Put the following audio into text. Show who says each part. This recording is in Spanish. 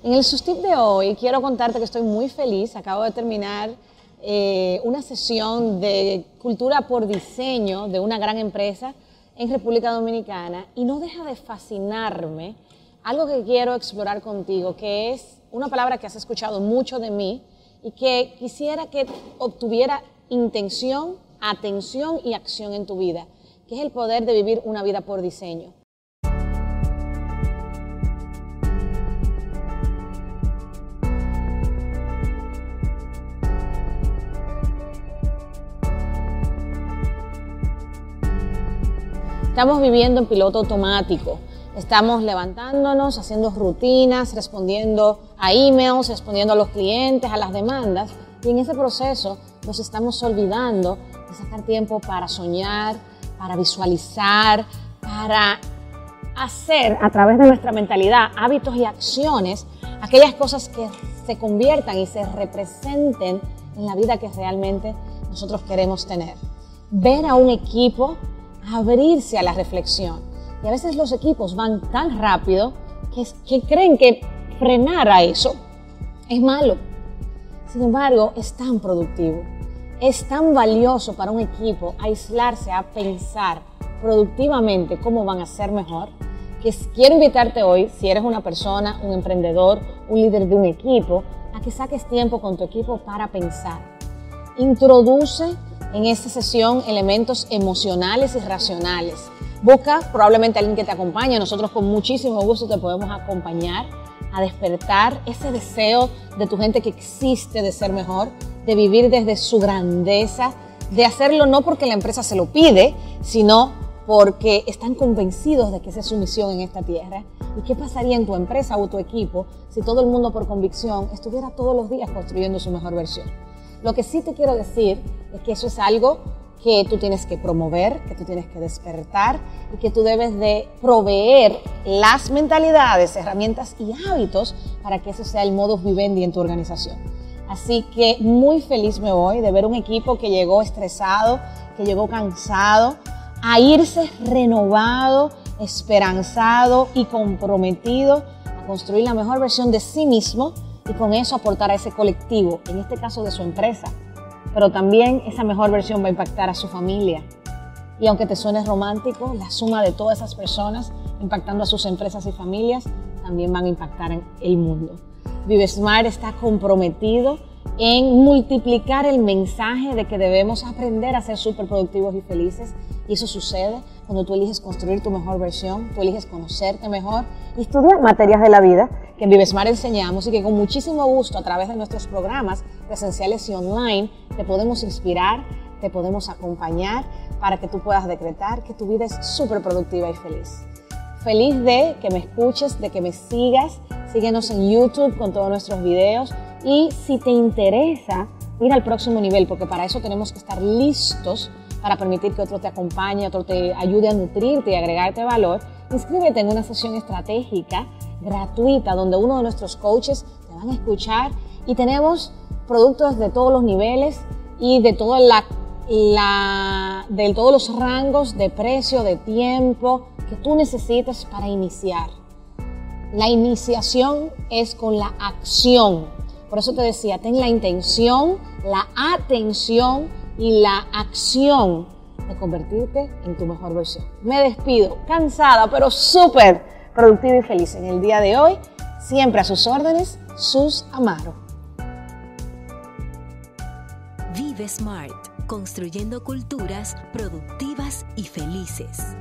Speaker 1: En el Sustip de hoy quiero contarte que estoy muy feliz. Acabo de terminar eh, una sesión de cultura por diseño de una gran empresa en República Dominicana y no deja de fascinarme algo que quiero explorar contigo, que es una palabra que has escuchado mucho de mí y que quisiera que obtuviera intención, atención y acción en tu vida, que es el poder de vivir una vida por diseño. Estamos viviendo en piloto automático. Estamos levantándonos, haciendo rutinas, respondiendo a emails, respondiendo a los clientes, a las demandas. Y en ese proceso nos estamos olvidando de sacar tiempo para soñar, para visualizar, para hacer a través de nuestra mentalidad hábitos y acciones aquellas cosas que se conviertan y se representen en la vida que realmente nosotros queremos tener. Ver a un equipo abrirse a la reflexión. Y a veces los equipos van tan rápido que, que creen que frenar a eso es malo. Sin embargo, es tan productivo, es tan valioso para un equipo aislarse a pensar productivamente cómo van a ser mejor, que quiero invitarte hoy, si eres una persona, un emprendedor, un líder de un equipo, a que saques tiempo con tu equipo para pensar. Introduce en esta sesión elementos emocionales y racionales. Busca probablemente alguien que te acompañe. Nosotros con muchísimo gusto te podemos acompañar a despertar ese deseo de tu gente que existe de ser mejor, de vivir desde su grandeza, de hacerlo no porque la empresa se lo pide, sino porque están convencidos de que esa es su misión en esta tierra. ¿Y qué pasaría en tu empresa o tu equipo si todo el mundo por convicción estuviera todos los días construyendo su mejor versión? Lo que sí te quiero decir es que eso es algo que tú tienes que promover, que tú tienes que despertar y que tú debes de proveer las mentalidades, herramientas y hábitos para que ese sea el modus vivendi en tu organización. Así que muy feliz me voy de ver un equipo que llegó estresado, que llegó cansado, a irse renovado, esperanzado y comprometido a construir la mejor versión de sí mismo y con eso aportar a ese colectivo, en este caso de su empresa. Pero también esa mejor versión va a impactar a su familia. Y aunque te suene romántico, la suma de todas esas personas impactando a sus empresas y familias también van a impactar en el mundo. ViveSmart está comprometido en multiplicar el mensaje de que debemos aprender a ser súper productivos y felices. Y eso sucede cuando tú eliges construir tu mejor versión, tú eliges conocerte mejor y estudiar materias de la vida que en Vivesmart enseñamos y que con muchísimo gusto a través de nuestros programas presenciales y online te podemos inspirar, te podemos acompañar para que tú puedas decretar que tu vida es súper productiva y feliz. Feliz de que me escuches, de que me sigas. Síguenos en YouTube con todos nuestros videos y si te interesa ir al próximo nivel, porque para eso tenemos que estar listos para permitir que otro te acompañe, otro te ayude a nutrirte y agregarte valor, inscríbete en una sesión estratégica gratuita donde uno de nuestros coaches te van a escuchar y tenemos productos de todos los niveles y de, de todos los rangos de precio, de tiempo que tú necesites para iniciar. La iniciación es con la acción por eso te decía, ten la intención, la atención y la acción de convertirte en tu mejor versión. Me despido, cansada, pero súper productiva y feliz en el día de hoy. Siempre a sus órdenes, sus Amaro.
Speaker 2: Vive Smart, construyendo culturas productivas y felices.